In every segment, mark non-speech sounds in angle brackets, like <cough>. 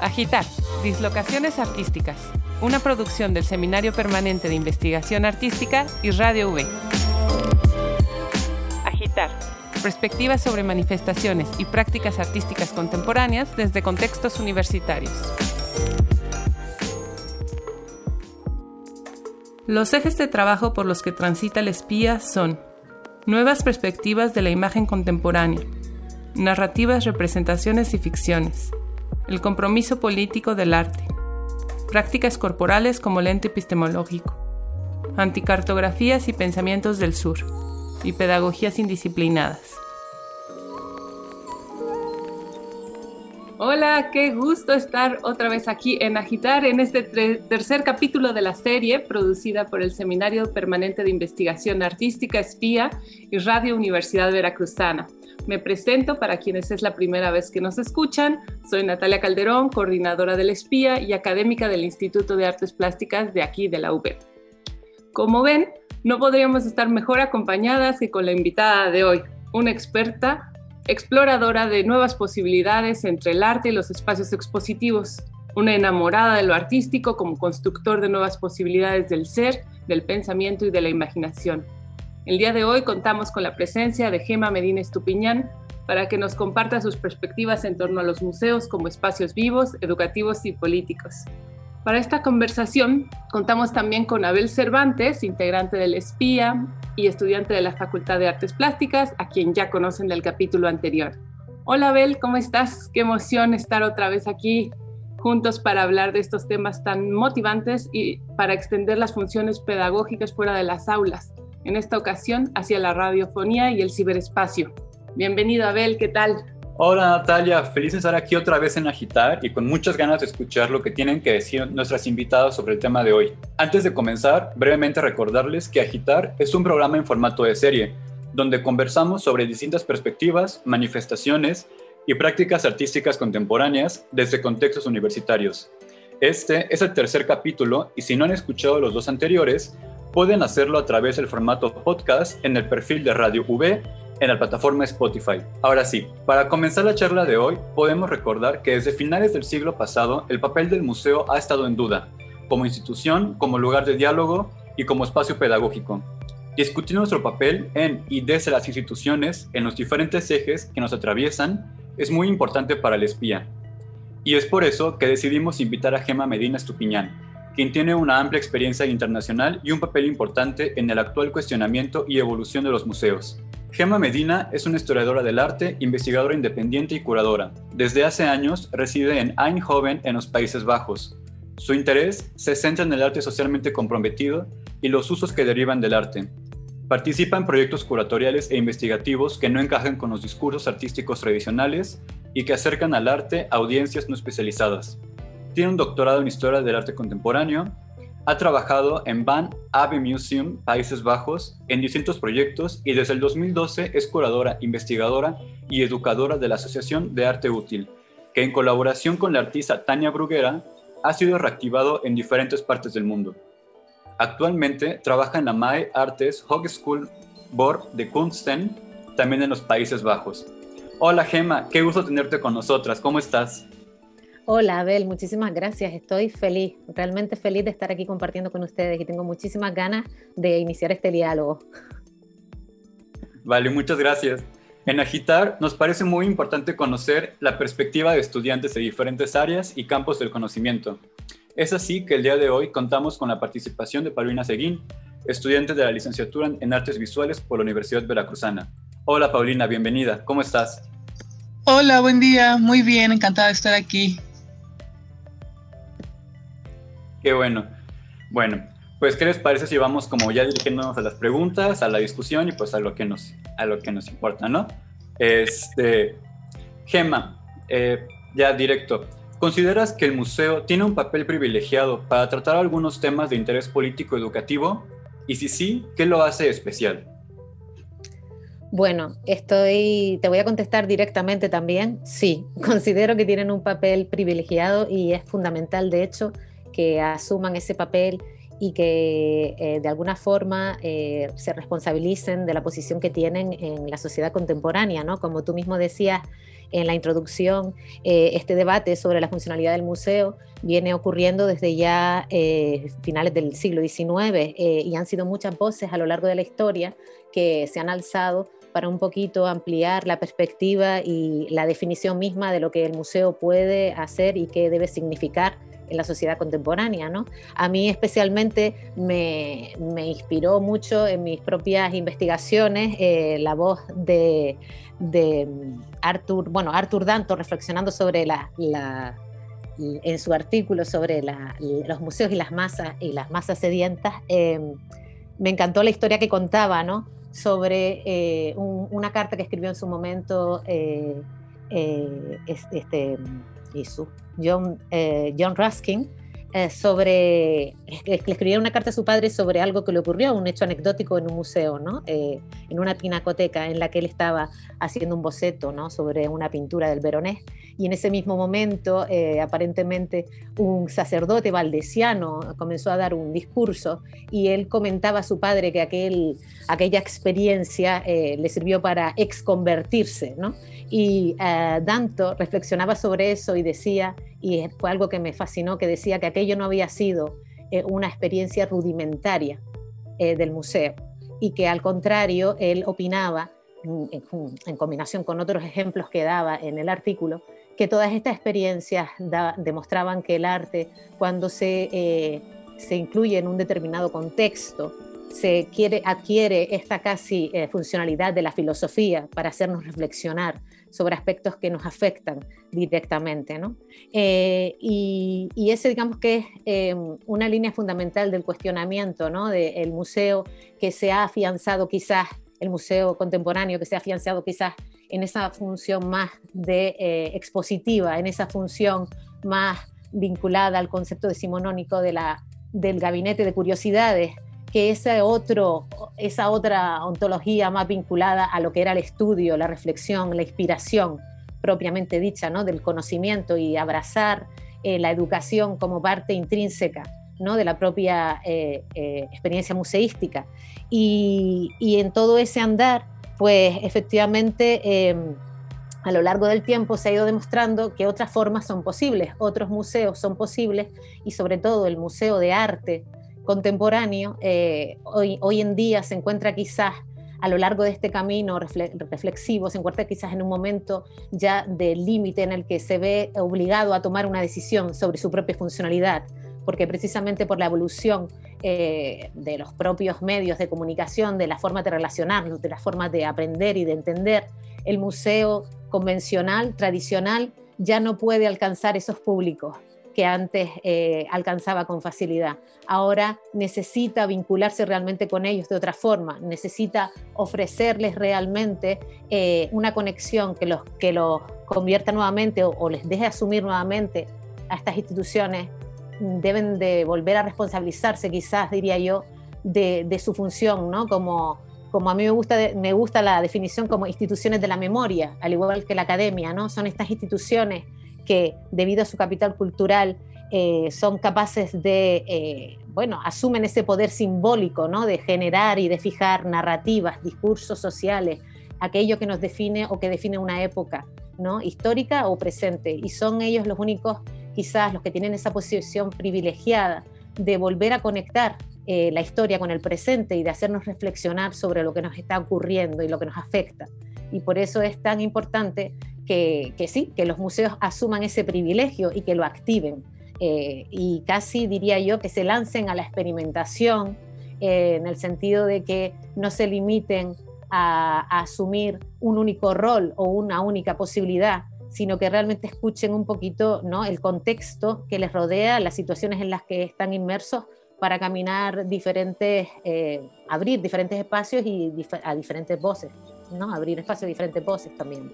Agitar, Dislocaciones Artísticas, una producción del Seminario Permanente de Investigación Artística y Radio V. Agitar, perspectivas sobre manifestaciones y prácticas artísticas contemporáneas desde contextos universitarios. Los ejes de trabajo por los que transita el espía son nuevas perspectivas de la imagen contemporánea, narrativas, representaciones y ficciones, el compromiso político del arte, prácticas corporales como lente epistemológico, anticartografías y pensamientos del sur, y pedagogías indisciplinadas. Hola, qué gusto estar otra vez aquí en Agitar en este tercer capítulo de la serie producida por el Seminario Permanente de Investigación Artística Espía y Radio Universidad Veracruzana. Me presento para quienes es la primera vez que nos escuchan. Soy Natalia Calderón, coordinadora del Espía y académica del Instituto de Artes Plásticas de aquí de la UB. Como ven, no podríamos estar mejor acompañadas que con la invitada de hoy, una experta exploradora de nuevas posibilidades entre el arte y los espacios expositivos, una enamorada de lo artístico como constructor de nuevas posibilidades del ser, del pensamiento y de la imaginación. El día de hoy contamos con la presencia de Gema Medina Estupiñán para que nos comparta sus perspectivas en torno a los museos como espacios vivos, educativos y políticos. Para esta conversación contamos también con Abel Cervantes, integrante del Espía y estudiante de la Facultad de Artes Plásticas, a quien ya conocen del capítulo anterior. Hola Abel, ¿cómo estás? Qué emoción estar otra vez aquí juntos para hablar de estos temas tan motivantes y para extender las funciones pedagógicas fuera de las aulas, en esta ocasión hacia la radiofonía y el ciberespacio. Bienvenido Abel, ¿qué tal? Hola Natalia, feliz de estar aquí otra vez en Agitar y con muchas ganas de escuchar lo que tienen que decir nuestras invitadas sobre el tema de hoy. Antes de comenzar, brevemente recordarles que Agitar es un programa en formato de serie, donde conversamos sobre distintas perspectivas, manifestaciones y prácticas artísticas contemporáneas desde contextos universitarios. Este es el tercer capítulo y si no han escuchado los dos anteriores, pueden hacerlo a través del formato podcast en el perfil de Radio V en la plataforma Spotify. Ahora sí, para comenzar la charla de hoy, podemos recordar que desde finales del siglo pasado el papel del museo ha estado en duda, como institución, como lugar de diálogo y como espacio pedagógico. Discutir nuestro papel en y desde las instituciones, en los diferentes ejes que nos atraviesan, es muy importante para el espía. Y es por eso que decidimos invitar a Gema Medina Estupiñán, quien tiene una amplia experiencia internacional y un papel importante en el actual cuestionamiento y evolución de los museos. Gemma Medina es una historiadora del arte, investigadora independiente y curadora. Desde hace años reside en Eindhoven, en los Países Bajos. Su interés se centra en el arte socialmente comprometido y los usos que derivan del arte. Participa en proyectos curatoriales e investigativos que no encajan con los discursos artísticos tradicionales y que acercan al arte a audiencias no especializadas. Tiene un doctorado en Historia del Arte Contemporáneo ha trabajado en Van Abbey Museum, Países Bajos, en distintos proyectos y desde el 2012 es curadora, investigadora y educadora de la Asociación de Arte Útil, que en colaboración con la artista Tania Bruguera ha sido reactivado en diferentes partes del mundo. Actualmente trabaja en la MAE Artes Hogeschool Board de Kunsten, también en los Países Bajos. Hola Gema, qué gusto tenerte con nosotras, ¿cómo estás? Hola Abel, muchísimas gracias. Estoy feliz, realmente feliz de estar aquí compartiendo con ustedes y tengo muchísimas ganas de iniciar este diálogo. Vale, muchas gracias. En Agitar nos parece muy importante conocer la perspectiva de estudiantes de diferentes áreas y campos del conocimiento. Es así que el día de hoy contamos con la participación de Paulina Seguín, estudiante de la licenciatura en Artes Visuales por la Universidad Veracruzana. Hola Paulina, bienvenida. ¿Cómo estás? Hola, buen día. Muy bien, encantada de estar aquí. Qué bueno. Bueno, pues ¿qué les parece si vamos como ya dirigiéndonos a las preguntas, a la discusión y pues a lo que nos, a lo que nos importa, ¿no? Este, Gema, eh, ya directo, ¿consideras que el museo tiene un papel privilegiado para tratar algunos temas de interés político educativo? Y si sí, ¿qué lo hace especial? Bueno, estoy, te voy a contestar directamente también. Sí, <laughs> considero que tienen un papel privilegiado y es fundamental, de hecho, que asuman ese papel y que eh, de alguna forma eh, se responsabilicen de la posición que tienen en la sociedad contemporánea, ¿no? Como tú mismo decías en la introducción, eh, este debate sobre la funcionalidad del museo viene ocurriendo desde ya finales del siglo XIX y han sido muchas voces a lo largo de la historia que se han alzado para un poquito ampliar la perspectiva y la definición misma de lo que el museo puede hacer y qué debe significar en la sociedad contemporánea. ¿no? A mí especialmente me, inspiró mucho en mis propias investigaciones eh, la voz de, de, Arthur, bueno, Arthur Danto reflexionando sobre la, la en su artículo sobre los museos y las masas y las masas sedientas, em, me encantó la historia que contaba, ¿no? Sobre eh, una carta que escribió en su momento eh, este, John, eh, John Ruskin, eh, sobre, le escribía una carta a su padre sobre algo que le ocurrió, un hecho anecdótico en un museo, ¿no? Eh, en una pinacoteca en la que él estaba haciendo un boceto ¿no? sobre una pintura del Veronés. Y en ese mismo momento, aparentemente, un sacerdote valdesiano comenzó a dar un discurso y él comentaba a su padre que aquel, aquella experiencia le sirvió para exconvertirse, ¿no? Y uh, Danto reflexionaba sobre eso y decía, y fue algo que me fascinó, que decía que aquello no había sido eh, una experiencia rudimentaria eh, del museo y que al contrario, él opinaba, en, combinación con otros ejemplos que daba en el artículo, que todas estas experiencias demostraban que el arte, cuando se, se incluye en un determinado contexto, se quiere, adquiere esta casi funcionalidad de la filosofía para hacernos reflexionar sobre aspectos que nos afectan directamente. ¿no? Eh, y, ese digamos que es eh, una línea fundamental del cuestionamiento ¿no? del museo que se ha afianzado quizás, el museo contemporáneo que se ha afianzado quizás en esa función más de eh, expositiva, en esa función más vinculada al concepto decimonónico de la, del gabinete de curiosidades que ese otro, esa otra ontología más vinculada a lo que era el estudio, la reflexión, la inspiración propiamente dicha, ¿no? del conocimiento y abrazar eh, la educación como parte intrínseca ¿no? de la propia eh, experiencia museística. Y, en todo ese andar, pues efectivamente em, a lo largo del tiempo se ha ido demostrando que otras formas son posibles, otros museos son posibles y sobre todo el Museo de Arte contemporáneo eh, hoy, hoy en día se encuentra quizás a lo largo de este camino reflexivo, se encuentra quizás en un momento ya de límite en el que se ve obligado a tomar una decisión sobre su propia funcionalidad, porque precisamente por la evolución eh, de los propios medios de comunicación, de la forma de relacionarnos, de la forma de aprender y de entender, el museo convencional, tradicional, ya no puede alcanzar esos públicos que antes eh, alcanzaba con facilidad. Ahora necesita vincularse realmente con ellos de otra forma, necesita ofrecerles realmente eh, una conexión que los, que los convierta nuevamente o, les deje asumir nuevamente a estas instituciones. Deben de volver a responsabilizarse, quizás diría yo, de, su función, ¿no? Como, como a mí me gusta, me gusta la definición como instituciones de la memoria, al igual que la academia, ¿no? Son estas instituciones que debido a su capital cultural eh, son capaces de, eh, bueno, asumen ese poder simbólico, ¿no? De generar y de fijar narrativas, discursos sociales, aquello que nos define o que define una época, ¿no? Histórica o presente. Y son ellos los únicos, quizás, los que tienen esa posición privilegiada de volver a conectar eh, la historia con el presente y de hacernos reflexionar sobre lo que nos está ocurriendo y lo que nos afecta. Y por eso es tan importante que, sí, que los museos asuman ese privilegio y que lo activen. Eh, y casi diría yo que se lancen a la experimentación eh, en el sentido de que no se limiten a, asumir un único rol o una única posibilidad, sino que realmente escuchen un poquito ¿no? el contexto que les rodea, las situaciones en las que están inmersos para caminar diferentes, eh, abrir diferentes espacios y a diferentes voces, ¿no? abrir espacios a diferentes voces también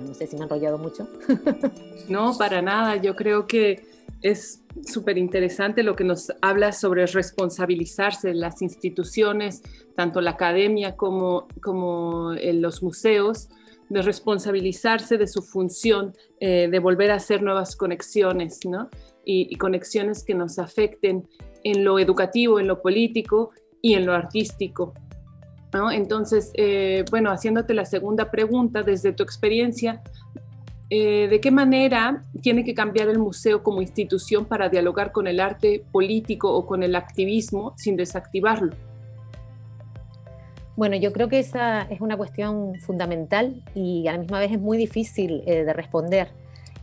no sé si me he enrollado mucho. <laughs> no, para nada. Yo creo que es súper interesante lo que nos habla sobre responsabilizarse las instituciones, tanto la academia como, como los museos, de responsabilizarse de su función, eh, de volver a hacer nuevas conexiones, ¿no? Y, conexiones que nos afecten en lo educativo, en lo político y en lo artístico. Entonces, eh, bueno, haciéndote la segunda pregunta, desde tu experiencia, eh, ¿de qué manera tiene que cambiar el museo como institución para dialogar con el arte político o con el activismo sin desactivarlo? Bueno, yo creo que esa es una cuestión fundamental y a la misma vez es muy difícil eh, de responder,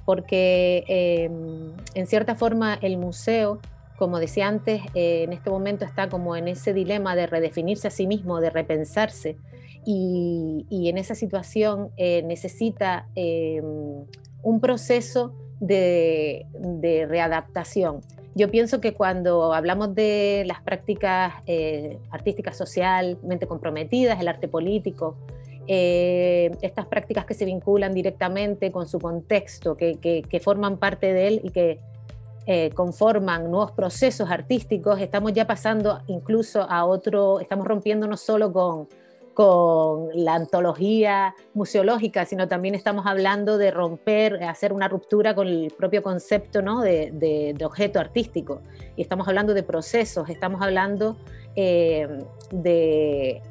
porque em, en cierta forma el museo como decía antes, eh, en este momento está como en ese dilema de redefinirse a sí mismo, de repensarse, y, en esa situación eh, necesita eh, un proceso de, readaptación. Yo pienso que cuando hablamos de las prácticas artísticas socialmente comprometidas, el arte político, estas prácticas que se vinculan directamente con su contexto, que forman parte de él y que eh, conforman nuevos procesos artísticos, estamos ya pasando incluso a otro, estamos rompiendo no solo con, con la antología museológica, sino también estamos hablando de romper, hacer una ruptura con el propio concepto ¿no? de, objeto artístico. Y estamos hablando de procesos, estamos hablando eh, de,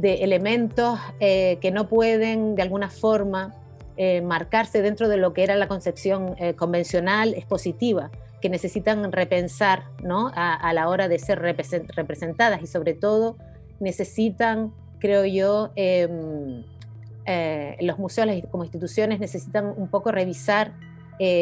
elementos eh, que no pueden de alguna forma eh, marcarse dentro de lo que era la concepción convencional expositiva, que necesitan repensar ¿no? a, la hora de ser representadas y sobre todo necesitan, creo yo, em, eh, los museos como instituciones necesitan un poco revisar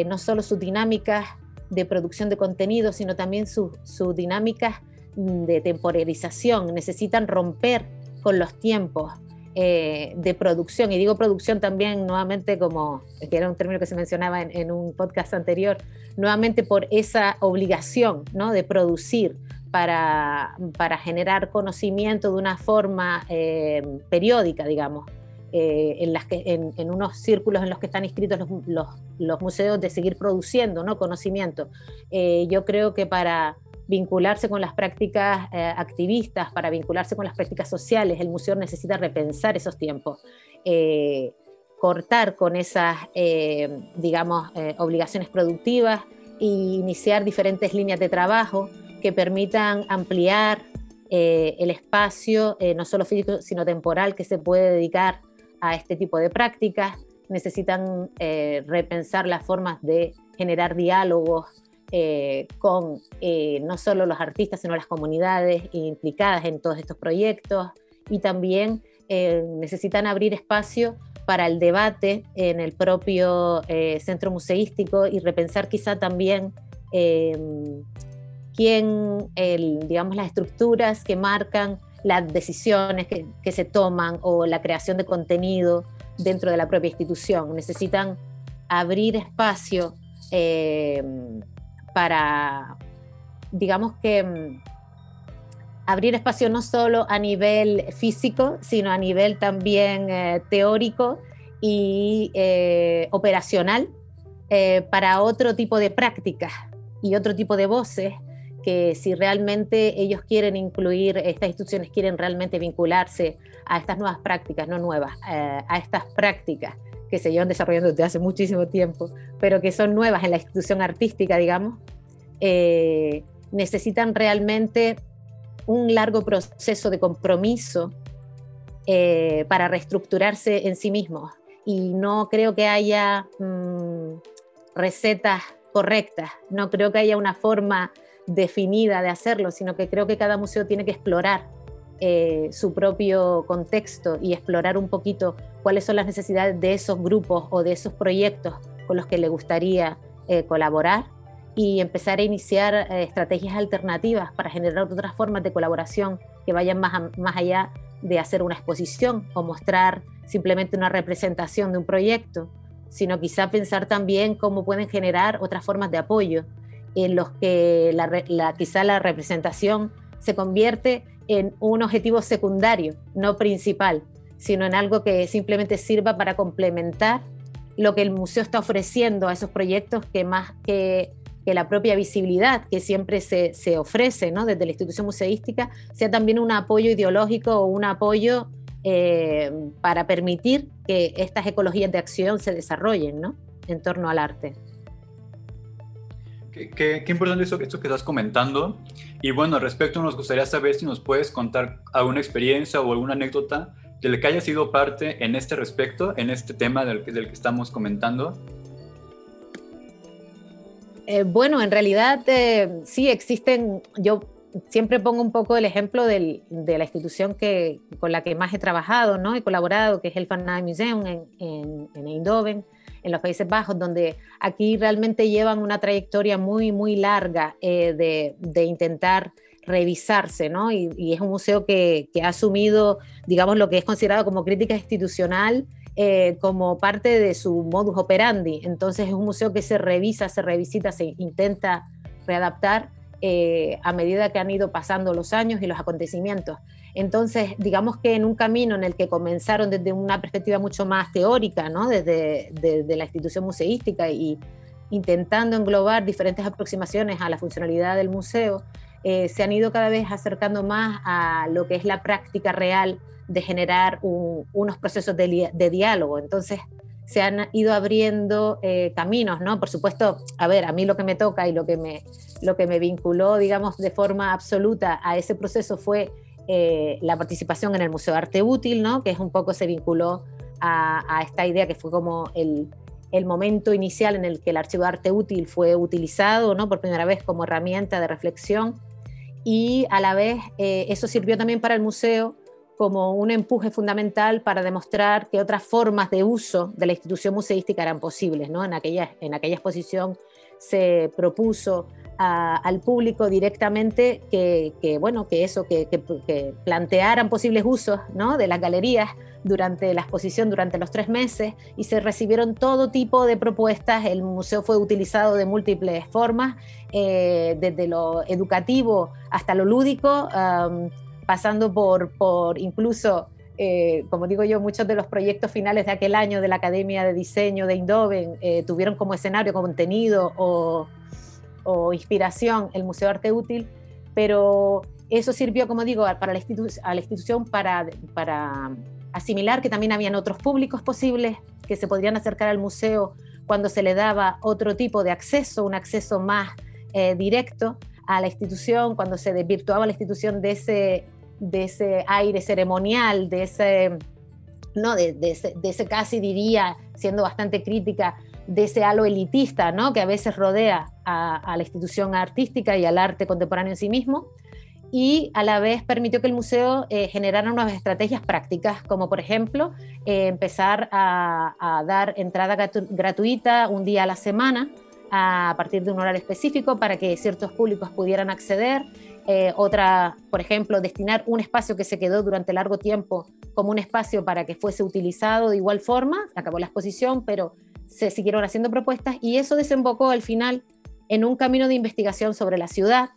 no solo sus dinámicas de producción de contenido, sino también sus dinámicas de temporalización, necesitan romper con los tiempos, eh, de producción, y digo producción también nuevamente como, que era un término que se mencionaba en, un podcast anterior, nuevamente por esa obligación ¿no? de producir para, generar conocimiento de una forma eh, periódica, digamos. Eh, en, las que, en, unos círculos en los que están inscritos los, museos de seguir produciendo ¿no? conocimiento. yo creo que para, vincularse con las prácticas eh, activistas, para vincularse con las prácticas sociales, el museo necesita repensar esos tiempos, eh, cortar con esas, eh, digamos, obligaciones productivas e iniciar diferentes líneas de trabajo que permitan ampliar el espacio, no solo físico, sino temporal, que se puede dedicar a este tipo de prácticas. Necesitan repensar las formas de generar diálogos eh, con eh, no solo los artistas, sino las comunidades implicadas en todos estos proyectos y también eh, necesitan abrir espacio para el debate en el propio centro museístico y repensar quizá también quién, digamos, las estructuras que marcan las decisiones que, se toman o la creación de contenido dentro de la propia institución. Necesitan abrir espacio para, digamos que, mm, abrir espacio no solo a nivel físico, sino a nivel también eh, teórico y eh, operacional eh, para otro tipo de prácticas y otro tipo de voces que si realmente ellos quieren incluir, estas instituciones quieren realmente vincularse a estas nuevas prácticas, no nuevas, a estas prácticas que se llevan desarrollando desde hace muchísimo tiempo, pero que son nuevas en la institución artística, digamos, eh, necesitan realmente un largo proceso de compromiso eh, para reestructurarse en sí mismos. Y no creo que haya mm, recetas correctas, no creo que haya una forma definida de hacerlo, sino que creo que cada museo tiene que explorar eh, su propio contexto y explorar un poquito cuáles son las necesidades de esos grupos o de esos proyectos con los que le gustaría eh, colaborar y empezar a iniciar eh, estrategias alternativas para generar otras formas de colaboración que vayan más, más allá de hacer una exposición o mostrar simplemente una representación de un proyecto, sino quizá pensar también cómo pueden generar otras formas de apoyo en los que quizá la representación se convierte en un objetivo secundario, no principal, sino en algo que simplemente sirva para complementar lo que el museo está ofreciendo a esos proyectos que más que, la propia visibilidad que siempre se, se, ofrece ¿no? desde la institución museística sea también un apoyo ideológico o un apoyo eh, para permitir que estas ecologías de acción se desarrollen ¿no? en torno al arte. Qué, importante eso, esto que estás comentando. Y bueno, respecto nos gustaría saber si nos puedes contar alguna experiencia o alguna anécdota de la que haya sido parte en este respecto, en este tema del, del que estamos comentando. Eh, bueno, en realidad eh, sí existen, yo siempre pongo un poco el ejemplo de la institución que, con la que más he trabajado ¿no? he colaborado, que es el Van Museum en, en, en Eindhoven en los Países Bajos, donde aquí realmente llevan una trayectoria muy, muy larga eh, de, de, intentar revisarse, ¿no? Y, es un museo que, que, ha asumido, digamos, lo que es considerado como crítica institucional eh, como parte de su modus operandi. Entonces es un museo que se revisa, se revisita, se intenta readaptar eh, a medida que han ido pasando los años y los acontecimientos. Entonces, digamos que en un camino en el que comenzaron desde una perspectiva mucho más teórica, ¿no? desde, la institución museística y intentando englobar diferentes aproximaciones a la funcionalidad del museo, eh, se han ido cada vez acercando más a lo que es la práctica real de generar unos procesos de, diálogo. Entonces, se han ido abriendo eh, caminos, ¿no? Por supuesto, a ver, a mí lo que me toca y lo que me, lo que me vinculó, digamos, de forma absoluta a ese proceso fue eh, la participación en el Museo Arte Útil, ¿no? que es un poco se vinculó a, esta idea que fue como el, el, momento inicial en el que el archivo de arte útil fue utilizado ¿no? por primera vez como herramienta de reflexión y a la vez eh, eso sirvió también para el museo como un empuje fundamental para demostrar que otras formas de uso de la institución museística eran posibles. ¿no? En, aquella, en aquella exposición se propuso al público directamente que, bueno, que eso, que, plantearan posibles usos ¿no? de las galerías durante la exposición durante los tres meses y se recibieron todo tipo de propuestas. El museo fue utilizado de múltiples formas, eh, desde lo educativo hasta lo lúdico, pasando por, por incluso eh, como digo yo, muchos de los proyectos finales de aquel año de la Academia de Diseño de Indoven eh, tuvieron como escenario contenido o, o inspiración el Museo de Arte Útil, pero eso sirvió, como digo, para la a la institución para, para asimilar que también habían otros públicos posibles que se podrían acercar al museo cuando se le daba otro tipo de acceso, un acceso más eh, directo a la institución, cuando se desvirtuaba la institución de ese, de ese aire ceremonial, de ese, no, de, ese, casi diría, siendo bastante crítica, de ese halo elitista ¿no? que a veces rodea a, la institución artística y al arte contemporáneo en sí mismo, y a la vez permitió que el museo eh, generara nuevas estrategias prácticas, como por ejemplo eh, empezar a, dar entrada gratuita un día a la semana a partir de un horario específico para que ciertos públicos pudieran acceder. Eh, otra, por ejemplo, destinar un espacio que se quedó durante largo tiempo como un espacio para que fuese utilizado de igual forma. Acabó la exposición, pero se siguieron haciendo propuestas y eso desembocó al final en un camino de investigación sobre la ciudad,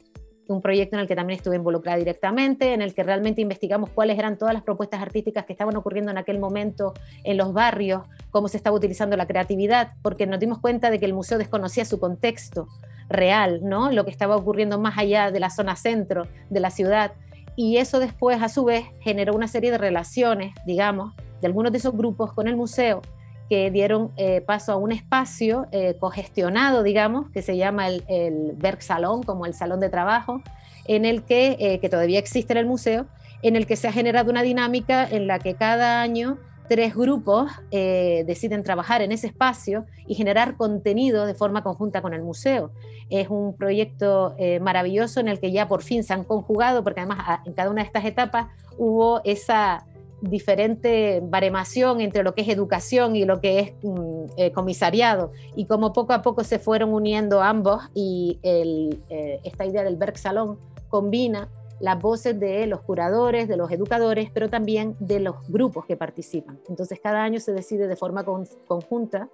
un proyecto en el que también estuve involucrada directamente, en el que realmente investigamos cuáles eran todas las propuestas artísticas que estaban ocurriendo en aquel momento en los barrios, cómo se estaba utilizando la creatividad, porque nos dimos cuenta de que el museo desconocía su contexto real, ¿no? Lo que estaba ocurriendo más allá de la zona centro de la ciudad. Y eso después, a su vez, generó una serie de relaciones, digamos, de algunos de esos grupos con el museo que dieron eh, paso a un espacio eh, cogestionado, digamos, que se llama el, el Salón, como el salón de trabajo, en el que, eh, que todavía existe en el museo, en el que se ha generado una dinámica en la que cada año tres grupos deciden trabajar en ese espacio y generar contenido de forma conjunta con el museo. Es un proyecto maravilloso en el que ya por fin se han conjugado, porque además en cada una de estas etapas hubo esa diferente baremación entre lo que es educación y lo que es mm, eh, comisariado y como poco a poco se fueron uniendo ambos y eh, esta idea del Salón combina las voces de los curadores, de los educadores, pero también de los grupos que participan. Entonces cada año se decide de forma conjunta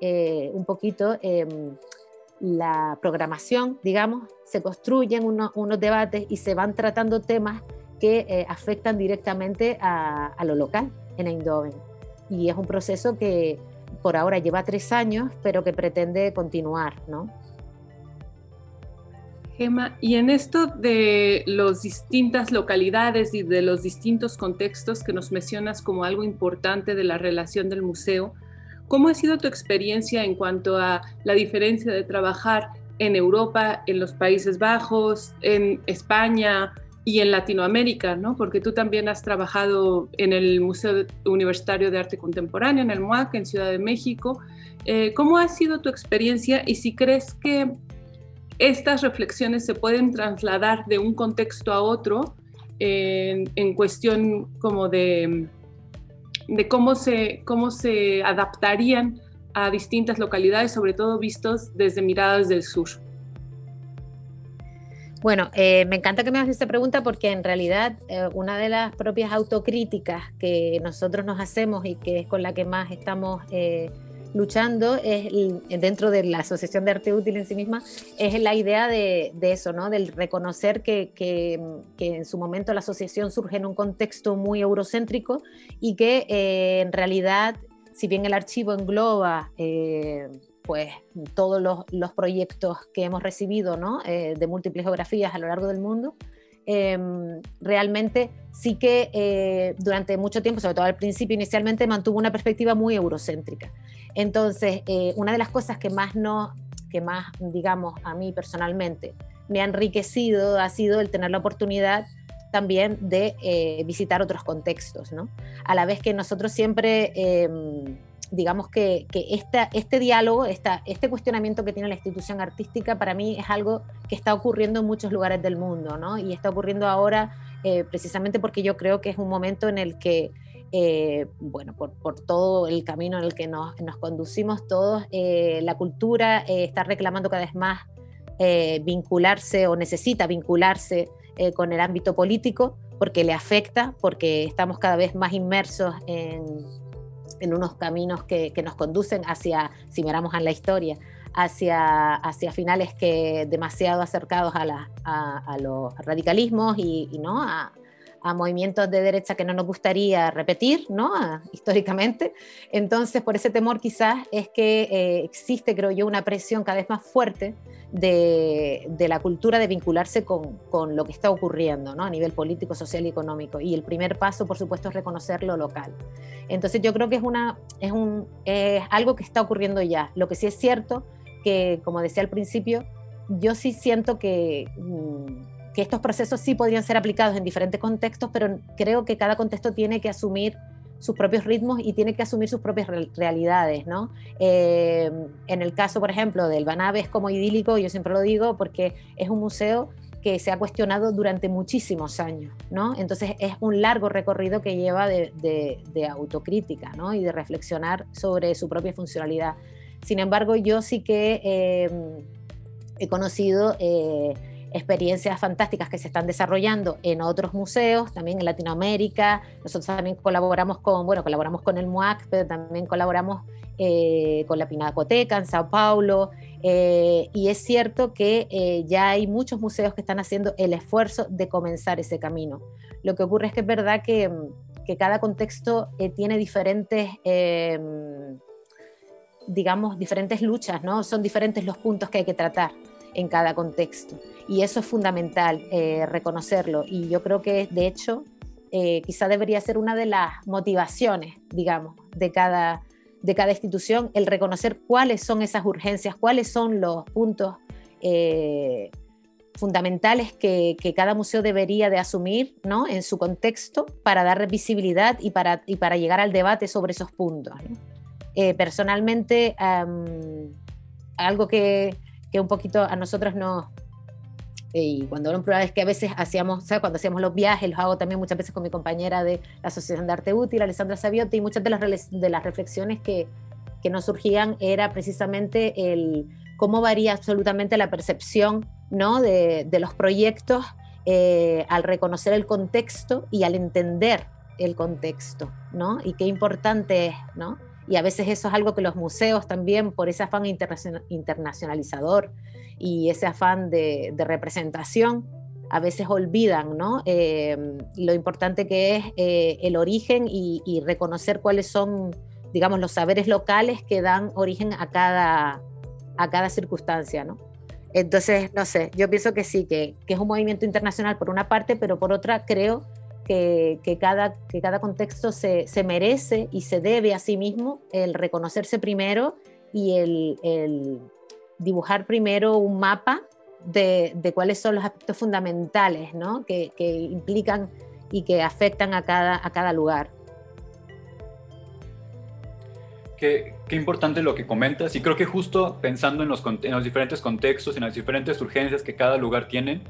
eh, un poquito em, la programación, digamos, se construyen unos debates y se van tratando temas que eh, afectan directamente a, lo local en Eindhoven. Y es un proceso que por ahora lleva tres años, pero que pretende continuar, ¿no? Gema, y en esto de las distintas localidades y de los distintos contextos que nos mencionas como algo importante de la relación del museo, ¿cómo ha sido tu experiencia en cuanto a la diferencia de trabajar en Europa, en los Países Bajos, en España y en Latinoamérica, ¿no? Porque tú también has trabajado en el Museo Universitario de Arte Contemporáneo, en el MUAC, en Ciudad de México. Eh, ¿Cómo ha sido tu experiencia y si crees que estas reflexiones se pueden trasladar de un contexto a otro en, cuestión como de, de cómo, se, cómo se adaptarían a distintas localidades, sobre todo vistos desde miradas del sur. Bueno, eh, me encanta que me hagas esta pregunta porque en realidad eh, una de las propias autocríticas que nosotros nos hacemos y que es con la que más estamos eh, luchando es dentro de la Asociación de Arte Útil en sí misma, es la idea de, eso, ¿no? Del reconocer que, que, en su momento la asociación surge en un contexto muy eurocéntrico y que en realidad si bien el archivo engloba eh, pues, todos los, proyectos que hemos recibido ¿no? Eh, de múltiples geografías a lo largo del mundo, em, realmente sí que eh, durante mucho tiempo, sobre todo al principio inicialmente, mantuvo una perspectiva muy eurocéntrica. Entonces, una de las cosas que más, no, que más, digamos, a mí personalmente me ha enriquecido ha sido el tener la oportunidad también de eh, visitar otros contextos, ¿no? A la vez que nosotros siempre, em, digamos que, este diálogo, este cuestionamiento que tiene la institución artística, para mí es algo que está ocurriendo en muchos lugares del mundo, ¿no? Y está ocurriendo ahora eh, precisamente porque yo creo que es un momento en el que eh, bueno, por, todo el camino en el que nos, conducimos todos, la cultura está reclamando cada vez más vincularse o necesita vincularse eh, con el ámbito político, porque le afecta, porque estamos cada vez más inmersos en, unos caminos que, nos conducen hacia, si miramos en la historia, hacia, hacia finales que demasiado acercados a, los radicalismos y, ¿no? a, a movimientos de derecha que no nos gustaría repetir, ¿no? históricamente. Entonces, por ese temor quizás es que eh, existe, creo yo, una presión cada vez más fuerte de, la cultura de vincularse con, lo que está ocurriendo ¿no? a nivel político, social y económico. Y el primer paso, por supuesto, es reconocer lo local. Entonces yo creo que es, algo que está ocurriendo ya. Lo que sí es cierto que, como decía al principio, yo sí siento que... Mm, que estos procesos sí podrían ser aplicados en diferentes contextos, pero creo que cada contexto tiene que asumir sus propios ritmos y tiene que asumir sus propias realidades, ¿no? Eh, en el caso, por ejemplo, del Banave es como idílico, yo siempre lo digo, porque es un museo que se ha cuestionado durante muchísimos años, ¿no? Entonces es un largo recorrido que lleva de, autocrítica, ¿no? Y de reflexionar sobre su propia funcionalidad. Sin embargo, yo sí que eh, he conocido... Eh, experiencias fantásticas que se están desarrollando en otros museos, también en Latinoamérica. Nosotros también colaboramos con, bueno, colaboramos con el MUAC, pero también colaboramos eh, con la Pinacoteca en Sao Paulo. Eh, y es cierto que eh, ya hay muchos museos que están haciendo el esfuerzo de comenzar ese camino. Lo que ocurre es que es verdad que, que cada contexto tiene diferentes digamos, diferentes luchas, ¿no? Son diferentes los puntos que hay que tratar en cada contexto. Y eso es fundamental, eh, reconocerlo. Y yo creo que, de hecho, eh, quizá debería ser una de las motivaciones, digamos, de cada, de cada institución, el reconocer cuáles son esas urgencias, cuáles son los puntos eh, fundamentales que, cada museo debería de asumir ¿no? en su contexto para dar visibilidad y para, y para llegar al debate sobre esos puntos. personalmente, algo que, que un poquito a nosotros nos... Y cuando plural es que a veces hacíamos, ¿sabes? cuando hacíamos los viajes, los hago también muchas veces con mi compañera de la Asociación de Arte Útil, Alessandra Saviotti, y muchas de las, de las reflexiones que, que nos surgían era precisamente el cómo varía absolutamente la percepción ¿no? de, de los proyectos eh, al reconocer el contexto y al entender el contexto, ¿no? Y qué importante es, ¿no? Y a veces eso es algo que los museos también, por ese afán internacionalizador y ese afán de, representación, a veces olvidan ¿no? Em, lo importante que es eh, el origen y, reconocer cuáles son, digamos, los saberes locales que dan origen a cada, a cada circunstancia. ¿no? Entonces, no sé, yo pienso que sí, que, que es un movimiento internacional por una parte, pero por otra creo que, cada, que cada contexto se, se, merece y se debe a sí mismo el reconocerse primero y el, el, dibujar primero un mapa de, cuáles son los aspectos fundamentales ¿no? que, implican y que afectan a cada, a cada lugar. Qué, qué, importante lo que comentas y creo que justo pensando en los, en los, diferentes contextos, en las diferentes urgencias que cada lugar tiene,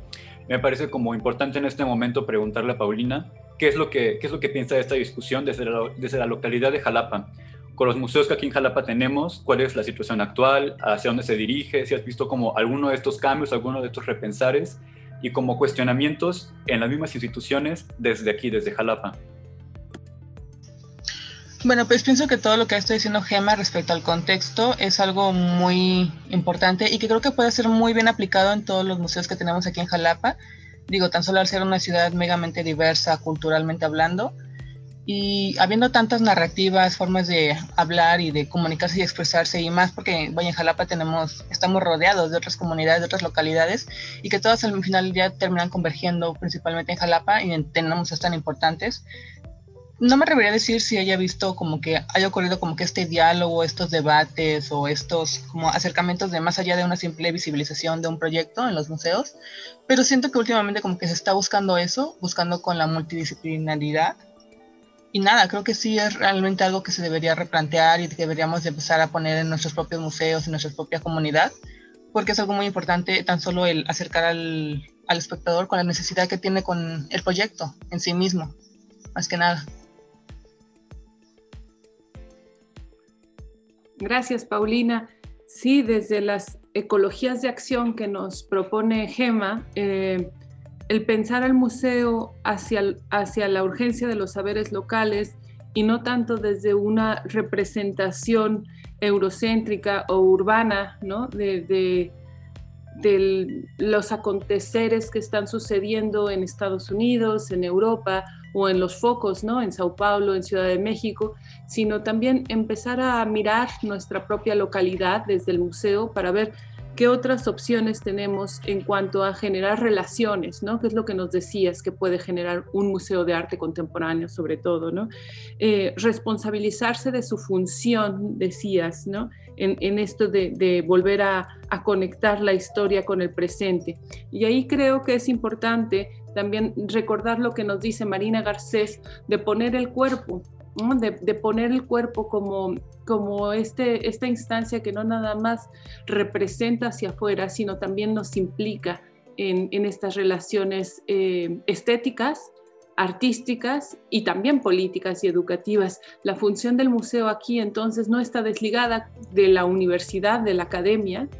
me parece como importante en este momento preguntarle a Paulina qué es lo que, qué es lo que piensa de esta discusión desde la, desde la localidad de Jalapa. Con los museos que aquí en Jalapa tenemos, cuál es la situación actual, hacia dónde se dirige, si has visto como alguno de estos cambios, alguno de estos repensares y como cuestionamientos en las mismas instituciones desde aquí, desde Jalapa. Bueno, pues pienso que todo lo que está diciendo Gema respecto al contexto es algo muy importante y que creo que puede ser muy bien aplicado en todos los museos que tenemos aquí en Jalapa. Digo, tan solo al ser una ciudad megamente diversa culturalmente hablando y habiendo tantas narrativas, formas de hablar y de comunicarse y expresarse y más porque bueno, en Jalapa tenemos, estamos rodeados de otras comunidades, de otras localidades y que todas al final ya terminan convergiendo principalmente en Jalapa y tenemos tan importantes no me atrevería a decir si haya visto como que haya ocurrido como que este diálogo, estos debates o estos como acercamientos de más allá de una simple visibilización de un proyecto en los museos, pero siento que últimamente como que se está buscando eso, buscando con la multidisciplinaridad. Y nada, creo que sí es realmente algo que se debería replantear y que deberíamos empezar a poner en nuestros propios museos, en nuestra propia comunidad, porque es algo muy importante tan solo el acercar al, al espectador con la necesidad que tiene con el proyecto en sí mismo, más que nada. Gracias, Paulina. Sí, desde las ecologías de acción que nos propone Gema, eh, el pensar al museo hacia, hacia la urgencia de los saberes locales y no tanto desde una representación eurocéntrica o urbana, ¿no? de, de los aconteceres que están sucediendo en Estados Unidos, en Europa o en los focos, ¿no? En Sao Paulo, en Ciudad de México, sino también empezar a mirar nuestra propia localidad desde el museo para ver qué otras opciones tenemos en cuanto a generar relaciones, ¿no? ¿Qué es lo que nos decías que puede generar un museo de arte contemporáneo, sobre todo, ¿no? Eh, responsabilizarse de su función, decías, ¿no? En, esto de, volver a, conectar la historia con el presente. Y ahí creo que es importante también recordar lo que nos dice Marina Garcés de poner el cuerpo, de, poner el cuerpo como, como este, esta instancia que no nada más representa hacia afuera, sino también nos implica en, estas relaciones eh, estéticas, artísticas y también políticas y educativas. La función del museo aquí entonces no está desligada de la universidad, de la academia,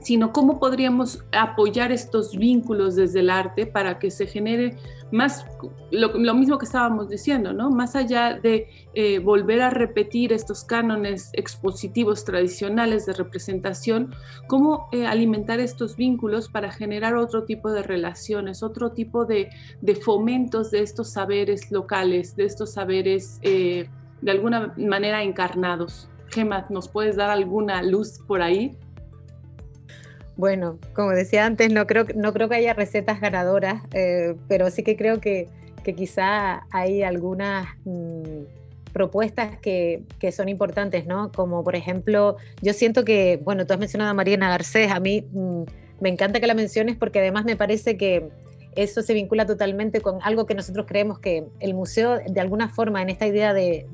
sino cómo podríamos apoyar estos vínculos desde el arte para que se genere más, lo, mismo que estábamos diciendo, ¿no? Más allá de eh, volver a repetir estos cánones expositivos tradicionales de representación, cómo eh, alimentar estos vínculos para generar otro tipo de relaciones, otro tipo de, fomentos de estos saberes locales, de estos saberes eh, de alguna manera encarnados. Gemma, ¿nos puedes dar alguna luz por ahí? Bueno, como decía antes, no creo, no creo que haya recetas ganadoras, eh, pero sí que creo que, quizá hay algunas mm, propuestas que, son importantes, ¿no? Como por ejemplo, yo siento que, bueno, tú has mencionado a Mariana Garcés, a mí mm, me encanta que la menciones porque además me parece que eso se vincula totalmente con algo que nosotros creemos que el museo, de alguna forma, en esta idea de,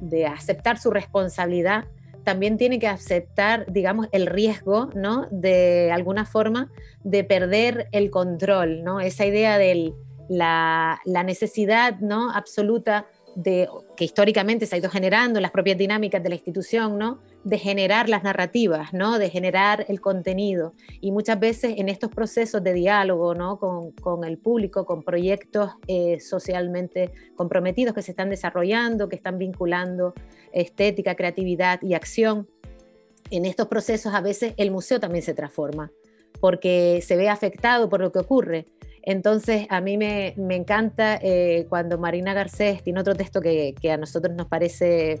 de aceptar su responsabilidad, también tiene que aceptar, digamos, el riesgo, ¿no? De alguna forma, de perder el control, ¿no? Esa idea de la, la necesidad, ¿no? Absoluta de, que históricamente se ha ido generando las propias dinámicas de la institución, ¿no? De generar las narrativas, ¿no? de generar el contenido. Y muchas veces en estos procesos de diálogo ¿no? con, el público, con proyectos eh, socialmente comprometidos que se están desarrollando, que están vinculando estética, creatividad y acción, en estos procesos a veces el museo también se transforma, porque se ve afectado por lo que ocurre. Entonces, a mí me, encanta eh, cuando Marina Garcés tiene otro texto que, a nosotros nos parece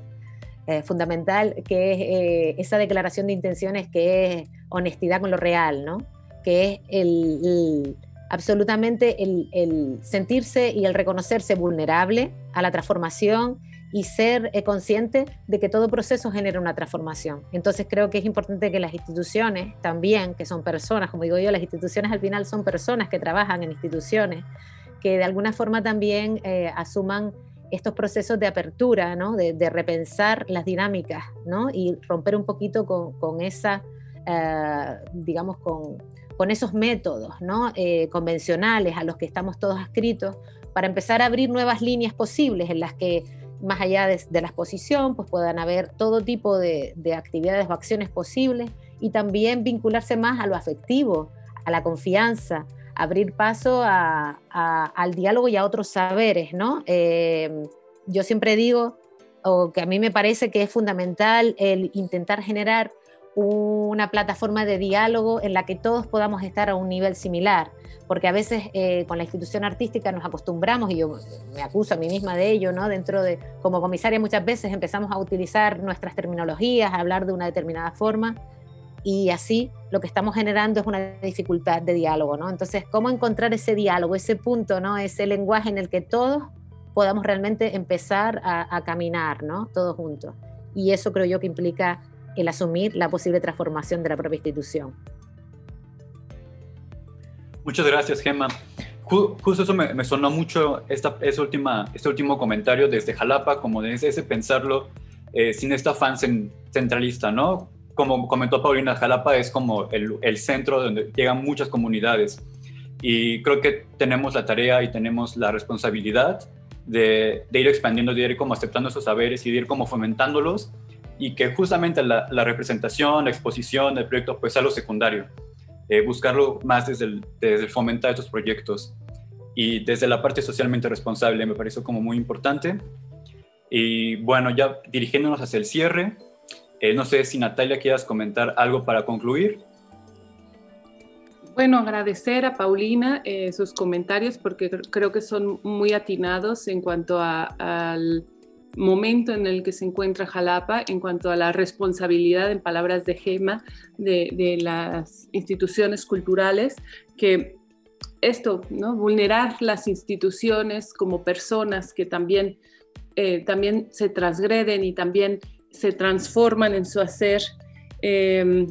eh, fundamental, que es eh, esa declaración de intenciones que es honestidad con lo real, ¿no? Que es el, absolutamente el, sentirse y el reconocerse vulnerable a la transformación y ser eh, consciente de que todo proceso genera una transformación. Entonces creo que es importante que las instituciones también, que son personas, como digo yo, las instituciones al final son personas que trabajan en instituciones, que de alguna forma también asuman estos procesos de apertura, ¿no? de, repensar las dinámicas ¿no? y romper un poquito con, esa, eh, digamos, con, con, esos métodos ¿no? convencionales a los que estamos todos adscritos para empezar a abrir nuevas líneas posibles en las que más allá de, la exposición, pues puedan haber todo tipo de, actividades o acciones posibles y también vincularse más a lo afectivo, a la confianza, abrir paso al diálogo y a otros saberes, ¿no? Eh, yo siempre digo, o que a mí me parece que es fundamental el intentar generar una plataforma de diálogo en la que todos podamos estar a un nivel similar, porque a veces eh, con la institución artística nos acostumbramos, y yo me acuso a mí misma de ello, ¿no? dentro de, como comisaria muchas veces empezamos a utilizar nuestras terminologías, a hablar de una determinada forma, y así lo que estamos generando es una dificultad de diálogo, ¿no? Entonces, ¿cómo encontrar ese diálogo, ese punto, ¿no? Ese lenguaje en el que todos podamos realmente empezar a, a caminar, ¿no? Todos juntos. Y eso creo yo que implica el asumir la posible transformación de la propia institución. Muchas gracias, Gemma. Justo eso me, sonó mucho, esta, esa última, este último comentario desde Jalapa, como desde ese pensarlo eh, sin esta afán centralista, ¿no? Como comentó Paulina, Jalapa es como el, centro donde llegan muchas comunidades y creo que tenemos la tarea y tenemos la responsabilidad de, ir expandiendo, de ir como aceptando esos saberes y de ir como fomentándolos y que justamente la, representación, la exposición, el proyecto, pues sea lo secundario. Eh, buscarlo más desde el, desde el fomentar estos proyectos y desde la parte socialmente responsable me pareció como muy importante. Y bueno, ya dirigiéndonos hacia el cierre, eh, no sé si Natalia quieras comentar algo para concluir. Bueno, agradecer a Paulina eh, sus comentarios porque creo que son muy atinados en cuanto al momento en el que se encuentra Jalapa en cuanto a la responsabilidad, en palabras de Gema, de, las instituciones culturales, que esto, ¿no? vulnerar las instituciones como personas que también, eh, también se transgreden y también se transforman en su hacer, eh,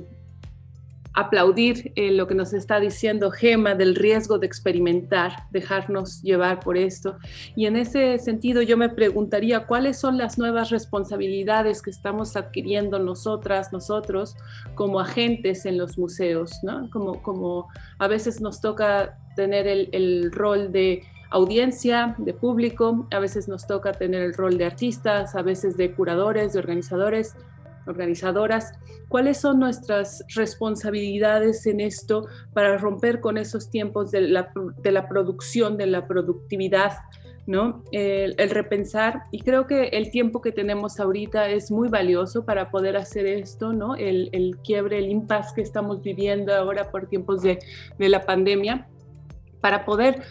aplaudir eh, lo que nos está diciendo Gema del riesgo de experimentar, dejarnos llevar por esto. Y en ese sentido yo me preguntaría cuáles son las nuevas responsabilidades que estamos adquiriendo nosotras, nosotros, como agentes en los museos, ¿no? Como, como a veces nos toca tener el, el rol de audiencia, de público, a veces nos toca tener el rol de artistas, a veces de curadores, de organizadores, organizadoras, cuáles son nuestras responsabilidades en esto para romper con esos tiempos de la, producción, de la productividad, ¿no? El, repensar, y creo que el tiempo que tenemos ahorita es muy valioso para poder hacer esto, ¿no? El, quiebre, el impasse que estamos viviendo ahora por tiempos de, la pandemia, para poder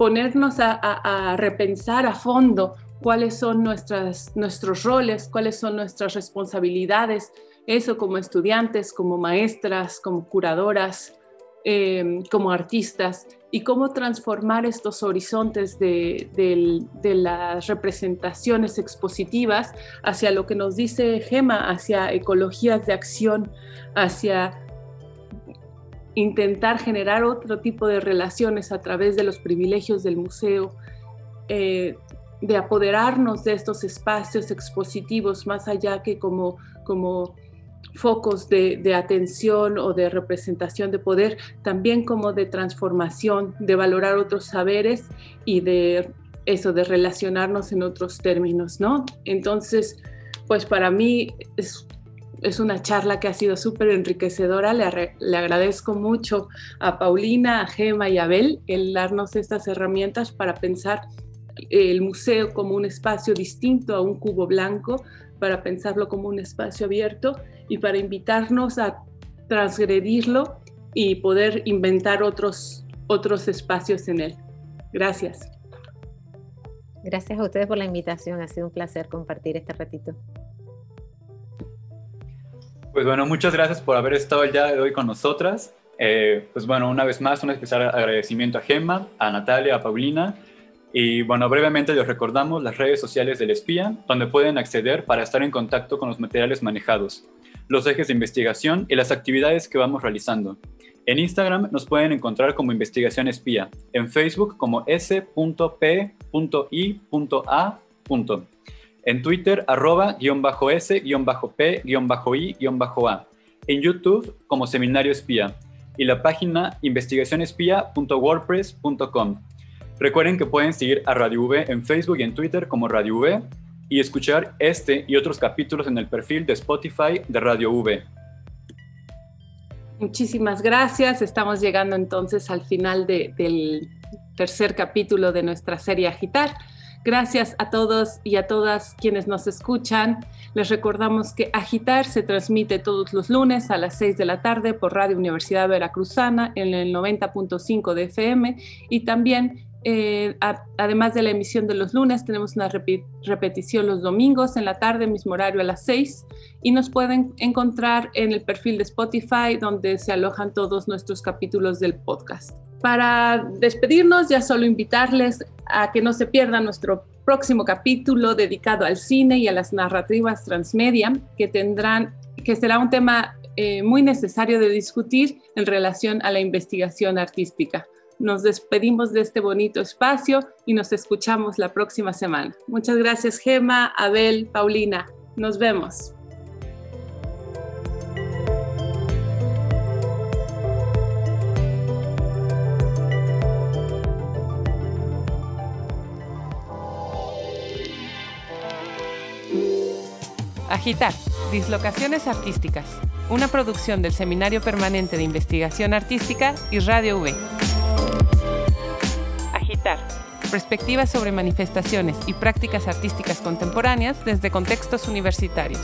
ponernos a repensar a fondo cuáles son nuestras, nuestros roles, cuáles son nuestras responsabilidades, eso como estudiantes, como maestras, como curadoras, em, como artistas, y cómo transformar estos horizontes de, de, las representaciones expositivas hacia lo que nos dice Gema, hacia ecologías de acción, hacia intentar generar otro tipo de relaciones a través de los privilegios del museo, eh, de apoderarnos de estos espacios expositivos más allá que como, como focos de, atención o de representación de poder, también como de transformación, de valorar otros saberes y de eso, de relacionarnos en otros términos, ¿no? Entonces, pues para mí es, una charla que ha sido súper enriquecedora. Le, le, agradezco mucho a Paulina, a Gema y a Abel el darnos estas herramientas para pensar el museo como un espacio distinto a un cubo blanco, para pensarlo como un espacio abierto y para invitarnos a transgredirlo y poder inventar otros, otros espacios en él. Gracias. Gracias a ustedes por la invitación, ha sido un placer compartir este ratito. Pues bueno, muchas gracias por haber estado el día de hoy con nosotras. Eh, pues bueno, una vez más, un especial agradecimiento a Gemma, a Natalia, a Paulina Y bueno, brevemente les recordamos las redes sociales del espía, donde pueden acceder para estar en contacto con los materiales manejados, los ejes de investigación y las actividades que vamos realizando. En Instagram nos pueden encontrar como Investigación Espía, en Facebook como s.p.i.a. En Twitter, arroba, guion bajo S, guion bajo P, guion bajo I, guion bajo A. En YouTube como Seminario Espía. Y la página investigacionespía.wordpress.com. Recuerden que pueden seguir a Radio V en Facebook y en Twitter como Radio V y escuchar este y otros capítulos en el perfil de Spotify de Radio V. Muchísimas gracias. Estamos llegando entonces al final del tercer capítulo de nuestra serie Agitar. Gracias a todos y a todas quienes nos escuchan. Les recordamos que Agitar se transmite todos los lunes a las 6 de la tarde por Radio Universidad Veracruzana en el 90.5 de FM y también eh, además de la emisión de los lunes, tenemos una repetición los domingos en la tarde, mismo horario a las 6, y nos pueden encontrar en el perfil de Spotify donde se alojan todos nuestros capítulos del podcast. Para despedirnos, ya solo invitarles a que no se pierdan nuestro próximo capítulo dedicado al cine y a las narrativas transmedia, que tendrán, que será un tema eh, muy necesario de discutir en relación a la investigación artística. Nos despedimos de este bonito espacio y nos escuchamos la próxima semana. Muchas gracias Gema, Abel, Paulina. Nos vemos. Agitar, Dislocaciones Artísticas, una producción del Seminario Permanente de Investigación Artística y Radio V. Perspectivas sobre manifestaciones y prácticas artísticas contemporáneas desde contextos universitarios.